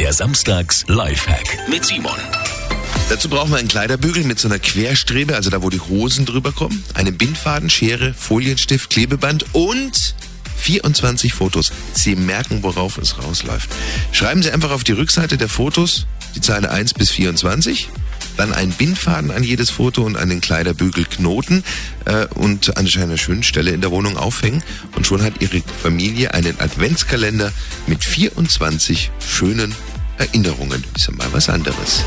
Der Samstags Lifehack mit Simon. Dazu brauchen wir einen Kleiderbügel mit so einer Querstrebe, also da, wo die Hosen drüber kommen, einen Bindfaden, Schere, Folienstift, Klebeband und 24 Fotos. Sie merken, worauf es rausläuft. Schreiben Sie einfach auf die Rückseite der Fotos die Zahlen 1 bis 24 dann einen Bindfaden an jedes Foto und einen Kleiderbügel knoten äh, und an einer schönen Stelle in der Wohnung aufhängen. Und schon hat Ihre Familie einen Adventskalender mit 24 schönen Erinnerungen. Ist ja mal was anderes.